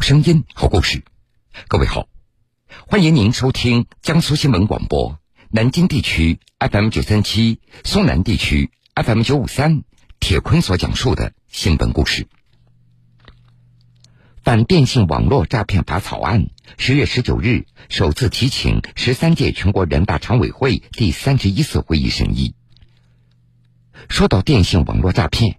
声音，好故事。各位好，欢迎您收听江苏新闻广播南京地区 FM 九三七、苏南地区 FM 九五三。铁坤所讲述的新闻故事。反电信网络诈骗法草案十月十九日首次提请十三届全国人大常委会第三十一次会议审议。说到电信网络诈骗，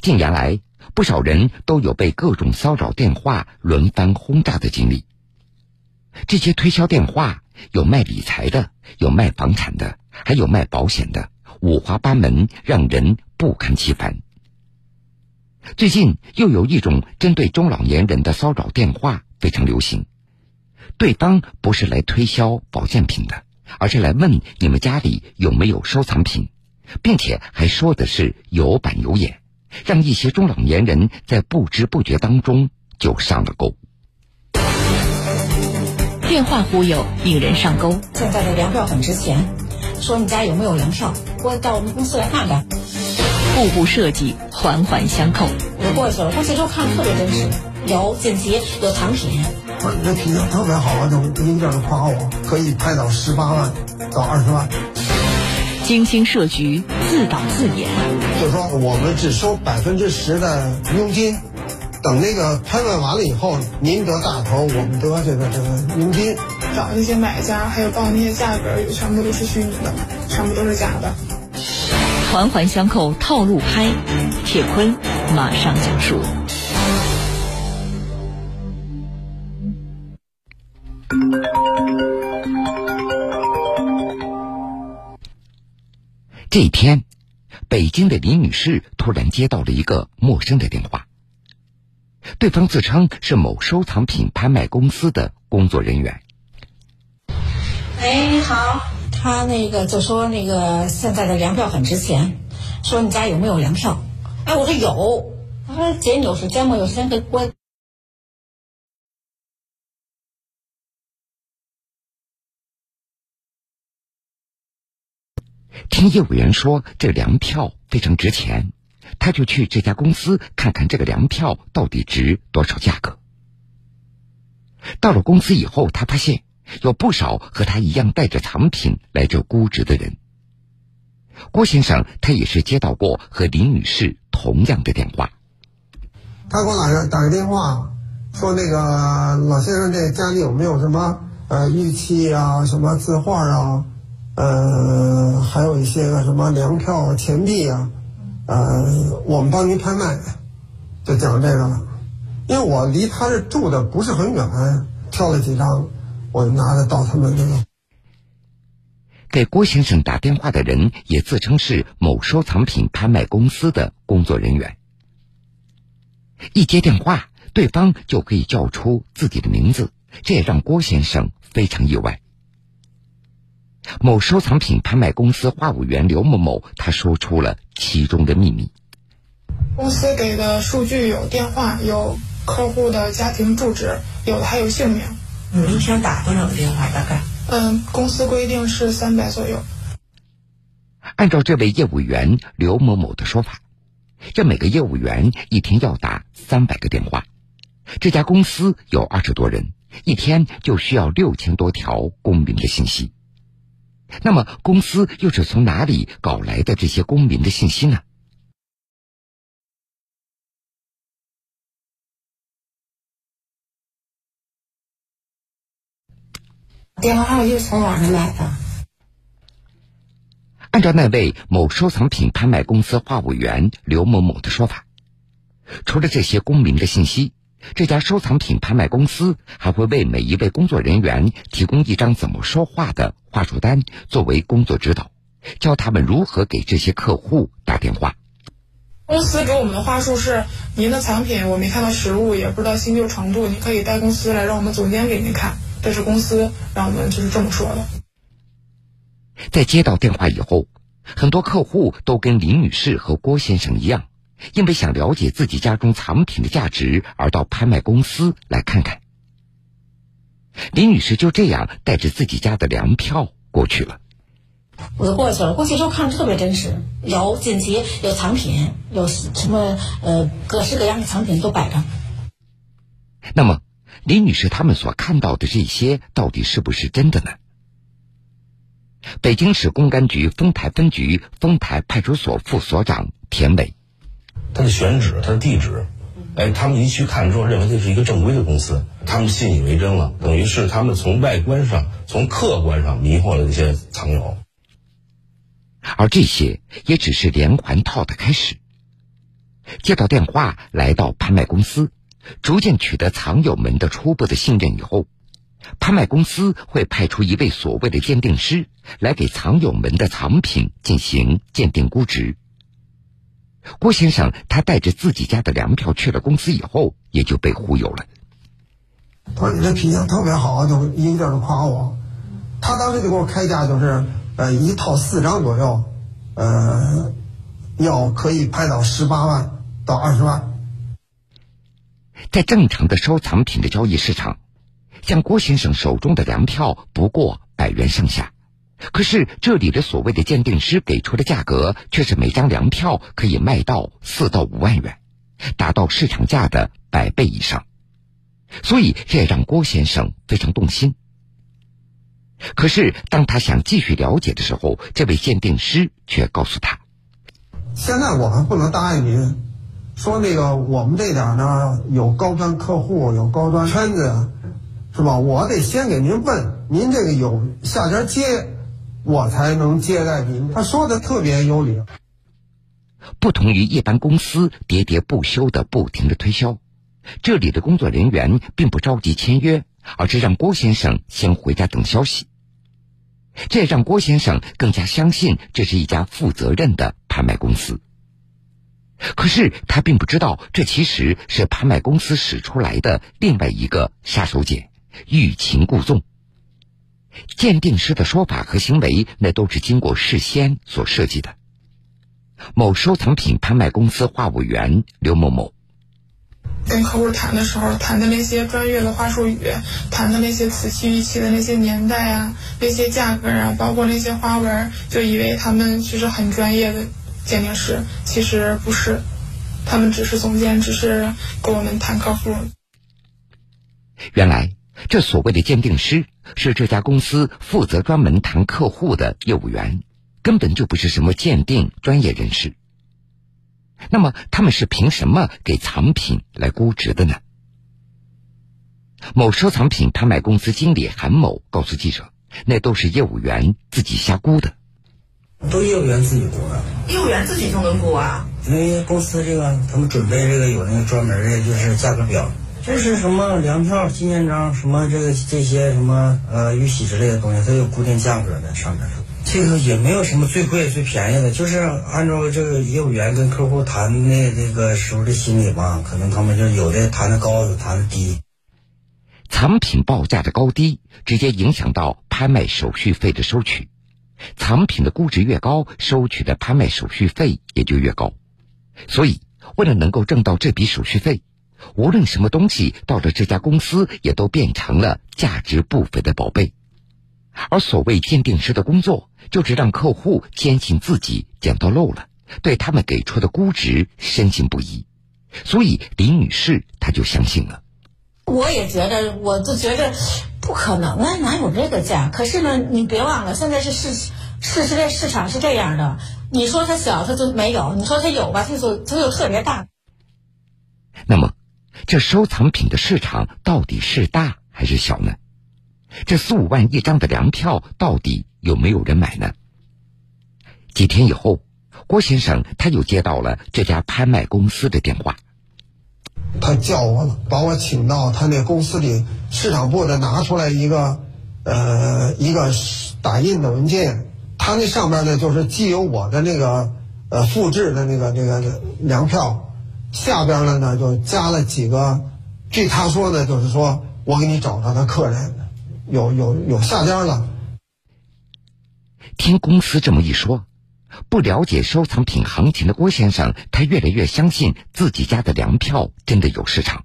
近年来不少人都有被各种骚扰电话轮番轰炸的经历。这些推销电话有卖理财的，有卖房产的，还有卖保险的，五花八门，让人不堪其烦。最近又有一种针对中老年人的骚扰电话非常流行，对方不是来推销保健品的，而是来问你们家里有没有收藏品，并且还说的是有板有眼，让一些中老年人在不知不觉当中就上了钩。电话忽悠引人上钩。现在的粮票很值钱，说你家有没有粮票，我到我们公司来看看。步步设计，环环相扣。我过去了，过去之后看特别真实，有锦旗，有藏品。我这体验特别好啊，都一个个夸我，可以拍到十八万到二十万。精心设局，自导自演。就说我们只收百分之十的佣金，等那个拍卖完了以后，您得大头，我们得这个这个佣金。找那些买家，还有报那些价格，全部都是虚拟的，全部都是假的。环环相扣，套路拍。铁坤马上讲述。这天，北京的李女士突然接到了一个陌生的电话，对方自称是某收藏品拍卖公司的工作人员。哎，你好。他那个就说那个现在的粮票很值钱，说你家有没有粮票？哎，我说有。他说姐，你有时间吗？有时间可以过。听业务员说这粮票非常值钱，他就去这家公司看看这个粮票到底值多少价格。到了公司以后，他发现。有不少和他一样带着藏品来这估值的人。郭先生他也是接到过和林女士同样的电话。他给我打个打个电话，说那个老先生这家里有没有什么呃玉器啊、什么字画啊，呃，还有一些个什么粮票啊、钱币啊，呃，我们帮您拍卖，就讲这个了。因为我离他这住的不是很远，挑了几张。我就拿得到他们那个。给郭先生打电话的人也自称是某收藏品拍卖公司的工作人员。一接电话，对方就可以叫出自己的名字，这也让郭先生非常意外。某收藏品拍卖公司话务员刘某某，他说出了其中的秘密。公司给的数据有电话，有客户的家庭住址，有的还有姓名。你一天打多少个电话？大概？嗯，公司规定是三百左右。按照这位业务员刘某某的说法，这每个业务员一天要打三百个电话。这家公司有二十多人，一天就需要六千多条公民的信息。那么，公司又是从哪里搞来的这些公民的信息呢？电话号又是从网上买的。按照那位某收藏品拍卖公司话务员刘某某的说法，除了这些公民的信息，这家收藏品拍卖公司还会为每一位工作人员提供一张怎么说话的话术单作为工作指导，教他们如何给这些客户打电话。公司给我们的话术是：您的藏品我没看到实物，也不知道新旧程度，您可以带公司来，让我们总监给您看。这是公司让我们就是这么说的。在接到电话以后，很多客户都跟林女士和郭先生一样，因为想了解自己家中藏品的价值而到拍卖公司来看看。李女士就这样带着自己家的粮票过去了。我就过去了，过去之后看着特别真实，有锦旗，有藏品，有什么呃各式各样的藏品都摆着。那么，李女士他们所看到的这些，到底是不是真的呢？北京市公安局丰台分局丰台派出所副所长田伟，他的选址，他的地址，哎，他们一去看之后，认为这是一个正规的公司，他们信以为真了，等于是他们从外观上、从客观上迷惑了这些藏友。而这些也只是连环套的开始。接到电话，来到拍卖公司，逐渐取得藏友们的初步的信任以后，拍卖公司会派出一位所谓的鉴定师来给藏友们的藏品进行鉴定估值。郭先生他带着自己家的粮票去了公司以后，也就被忽悠了。他说：“你这品相特别好，就一个劲儿夸我。他当时就给我开价，就是呃一套四张左右，呃，要可以拍到十八万。”到二十万，在正常的收藏品的交易市场，像郭先生手中的粮票不过百元上下，可是这里的所谓的鉴定师给出的价格却是每张粮票可以卖到四到五万元，达到市场价的百倍以上，所以这也让郭先生非常动心。可是当他想继续了解的时候，这位鉴定师却告诉他：“现在我们不能答应您。”说那个我们这点呢有高端客户有高端圈子，是吧？我得先给您问您这个有下家接，我才能接待您。他说的特别有理。不同于一般公司喋喋不休的不停的推销，这里的工作人员并不着急签约，而是让郭先生先回家等消息。这让郭先生更加相信这是一家负责任的拍卖公司。可是他并不知道，这其实是拍卖公司使出来的另外一个杀手锏——欲擒故纵。鉴定师的说法和行为，那都是经过事先所设计的。某收藏品拍卖公司话务员刘某某，跟客户谈的时候，谈的那些专业的话术语，谈的那些瓷器玉器的那些年代啊，那些价格啊，包括那些花纹，就以为他们其实很专业的。鉴定师其实不是，他们只是总监，只是跟我们谈客户。原来，这所谓的鉴定师是这家公司负责专门谈客户的业务员，根本就不是什么鉴定专业人士。那么，他们是凭什么给藏品来估值的呢？某收藏品拍卖公司经理韩某告诉记者：“那都是业务员自己瞎估的。”都业务员自己估的，业务员自己就能估啊？因为公司这个，他们准备这个有那个专门的，就是价格表，就是什么粮票、纪念章，什么这个这些什么呃玉玺之类的东西，它有固定价格的上面。这个也没有什么最贵最便宜的，就是按照这个业务员跟客户谈的这个时候的心理吧，可能他们就有的谈的高，有谈的低。藏品报价的高低，直接影响到拍卖手续费的收取。藏品的估值越高，收取的拍卖手续费也就越高。所以，为了能够挣到这笔手续费，无论什么东西到了这家公司，也都变成了价值不菲的宝贝。而所谓鉴定师的工作，就是让客户坚信自己捡到漏了，对他们给出的估值深信不疑。所以，李女士她就相信了。我也觉得，我就觉得。不可能啊，哪有这个价？可是呢，你别忘了，现在是市市实在市场是这样的。你说它小，它就没有；你说它有吧，它就它就特别大。那么，这收藏品的市场到底是大还是小呢？这四五万一张的粮票到底有没有人买呢？几天以后，郭先生他又接到了这家拍卖公司的电话。他叫我，把我请到他那公司里市场部的，拿出来一个，呃，一个打印的文件。他那上面呢，就是既有我的那个呃复制的那个那个粮票，下边呢呢就加了几个。据他说呢，就是说我给你找到的客人，有有有下家了。听公司这么一说。不了解收藏品行情的郭先生，他越来越相信自己家的粮票真的有市场。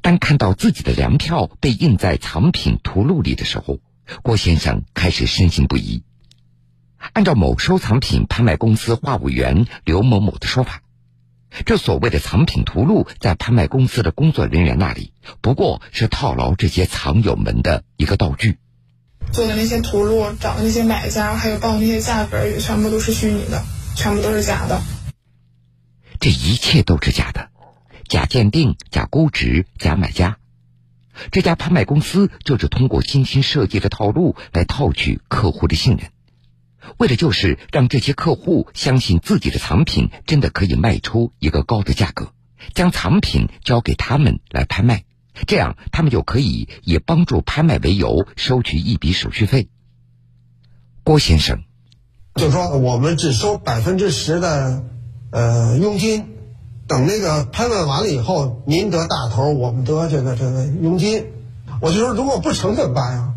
当看到自己的粮票被印在藏品图录里的时候，郭先生开始深信不疑。按照某收藏品拍卖公司话务员刘某某的说法，这所谓的藏品图录，在拍卖公司的工作人员那里，不过是套牢这些藏友们的一个道具。做的那些图录，找的那些买家，还有报的那些价格，也全部都是虚拟的，全部都是假的。这一切都是假的，假鉴定、假估值、假买家。这家拍卖公司就是通过精心设计的套路来套取客户的信任。为的就是让这些客户相信自己的藏品真的可以卖出一个高的价格，将藏品交给他们来拍卖，这样他们就可以以帮助拍卖为由收取一笔手续费。郭先生就说我们只收百分之十的呃佣金，等那个拍卖完了以后，您得大头，我们得这个这个佣金。我就说如果不成怎么办呀？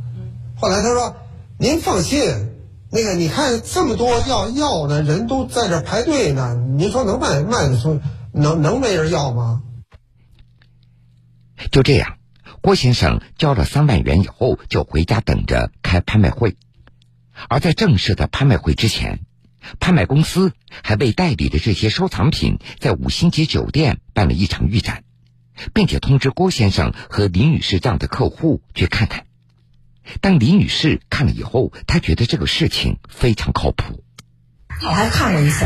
后来他说您放心。那个，你看这么多要要的人都在这排队呢，您说能卖卖得出？能能没人要吗？就这样，郭先生交了三万元以后，就回家等着开拍卖会。而在正式的拍卖会之前，拍卖公司还为代理的这些收藏品在五星级酒店办了一场预展，并且通知郭先生和李女士这样的客户去看看。当李女士看了以后，她觉得这个事情非常靠谱。我还看过一次，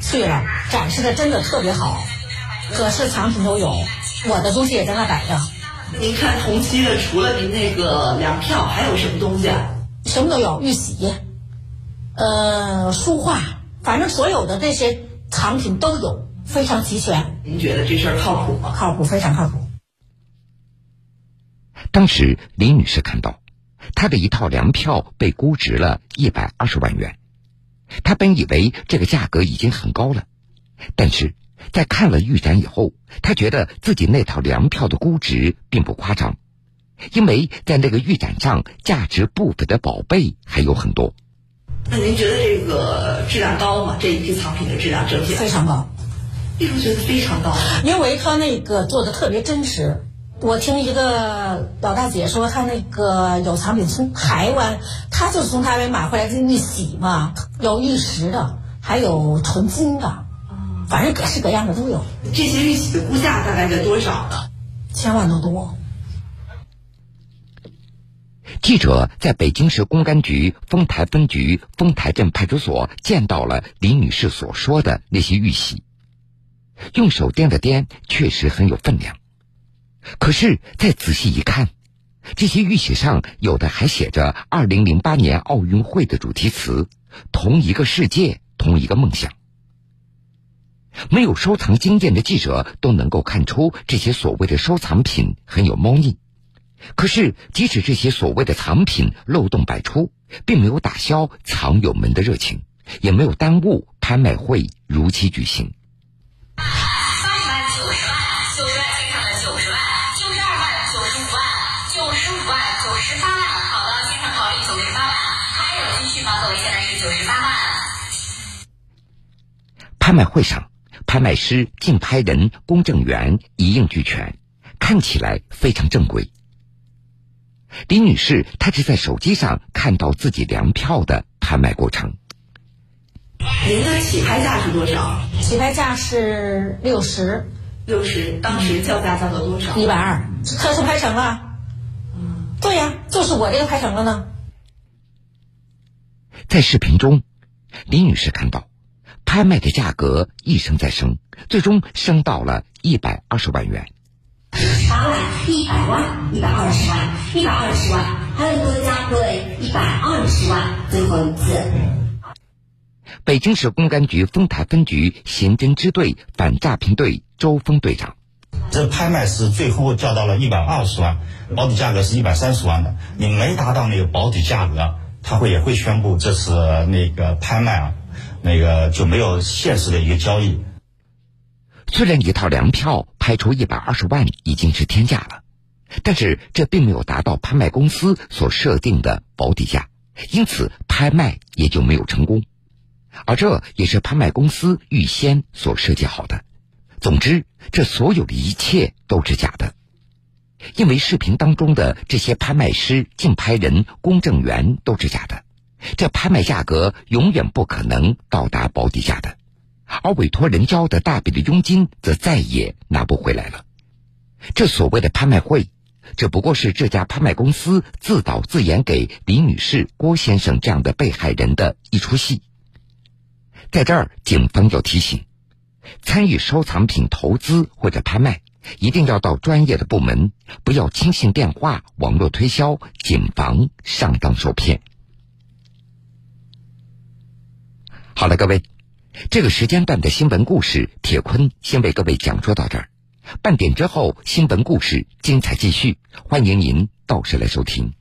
去了，展示的真的特别好，各式藏品都有，我的东西也在那摆着。您看同期的，除了您那个粮票，还有什么东西啊？什么都有，玉玺，呃，书画，反正所有的这些藏品都有，非常齐全。您觉得这事儿靠谱吗？靠谱，非常靠谱。当时李女士看到。他的一套粮票被估值了一百二十万元，他本以为这个价格已经很高了，但是在看了预展以后，他觉得自己那套粮票的估值并不夸张，因为在那个预展上，价值不菲的宝贝还有很多。那您觉得这个质量高吗？这一批藏品的质量整体非常高，为什么觉得非常高？因为他那个做的特别真实。我听一个老大姐说，她那个有藏品从台湾，她就是从台湾买回来的玉玺嘛，有玉石的，还有纯金的，反正各式各样的都有。这些玉玺的估价大概在多少呢？千万多多。记者在北京市公安局丰台分局丰台镇派出所见到了李女士所说的那些玉玺，用手掂了掂，确实很有分量。可是再仔细一看，这些玉玺上有的还写着二零零八年奥运会的主题词“同一个世界，同一个梦想”。没有收藏经验的记者都能够看出这些所谓的收藏品很有猫腻。可是，即使这些所谓的藏品漏洞百出，并没有打消藏友们的热情，也没有耽误拍卖会如期举行。十八万好的先生好意九十八万拍卖会上，拍卖师、竞拍人、公证员一应俱全，看起来非常正规。李女士，她是在手机上看到自己粮票的拍卖过程。您的起拍价是多少？起拍价是六十。六十，当时叫价叫到多少？一百二，可是拍成了。嗯，对呀，就是我这个拍成了呢。在视频中，李女士看到。拍卖的价格一升再升，最终升到了一百二十万元。八万、一百万、一百二十万、一百二十万，还有多加对一百二十万，最后一次。北京市公安局丰台分局刑侦支队反诈骗队周峰队长：这拍卖是最后叫到了一百二十万，保底价格是一百三十万的。你没达到那个保底价格，他会也会宣布这是那个拍卖啊。那个就没有现实的一个交易。虽然一套粮票拍出一百二十万已经是天价了，但是这并没有达到拍卖公司所设定的保底价，因此拍卖也就没有成功。而这也是拍卖公司预先所设计好的。总之，这所有的一切都是假的，因为视频当中的这些拍卖师、竞拍人、公证员都是假的。这拍卖价格永远不可能到达保底价的，而委托人交的大笔的佣金则再也拿不回来了。这所谓的拍卖会，只不过是这家拍卖公司自导自演给李女士、郭先生这样的被害人的一出戏。在这儿，警方要提醒：参与收藏品投资或者拍卖，一定要到专业的部门，不要轻信电话、网络推销，谨防上当受骗。好了，各位，这个时间段的新闻故事，铁坤先为各位讲述到这儿。半点之后，新闻故事精彩继续，欢迎您到时来收听。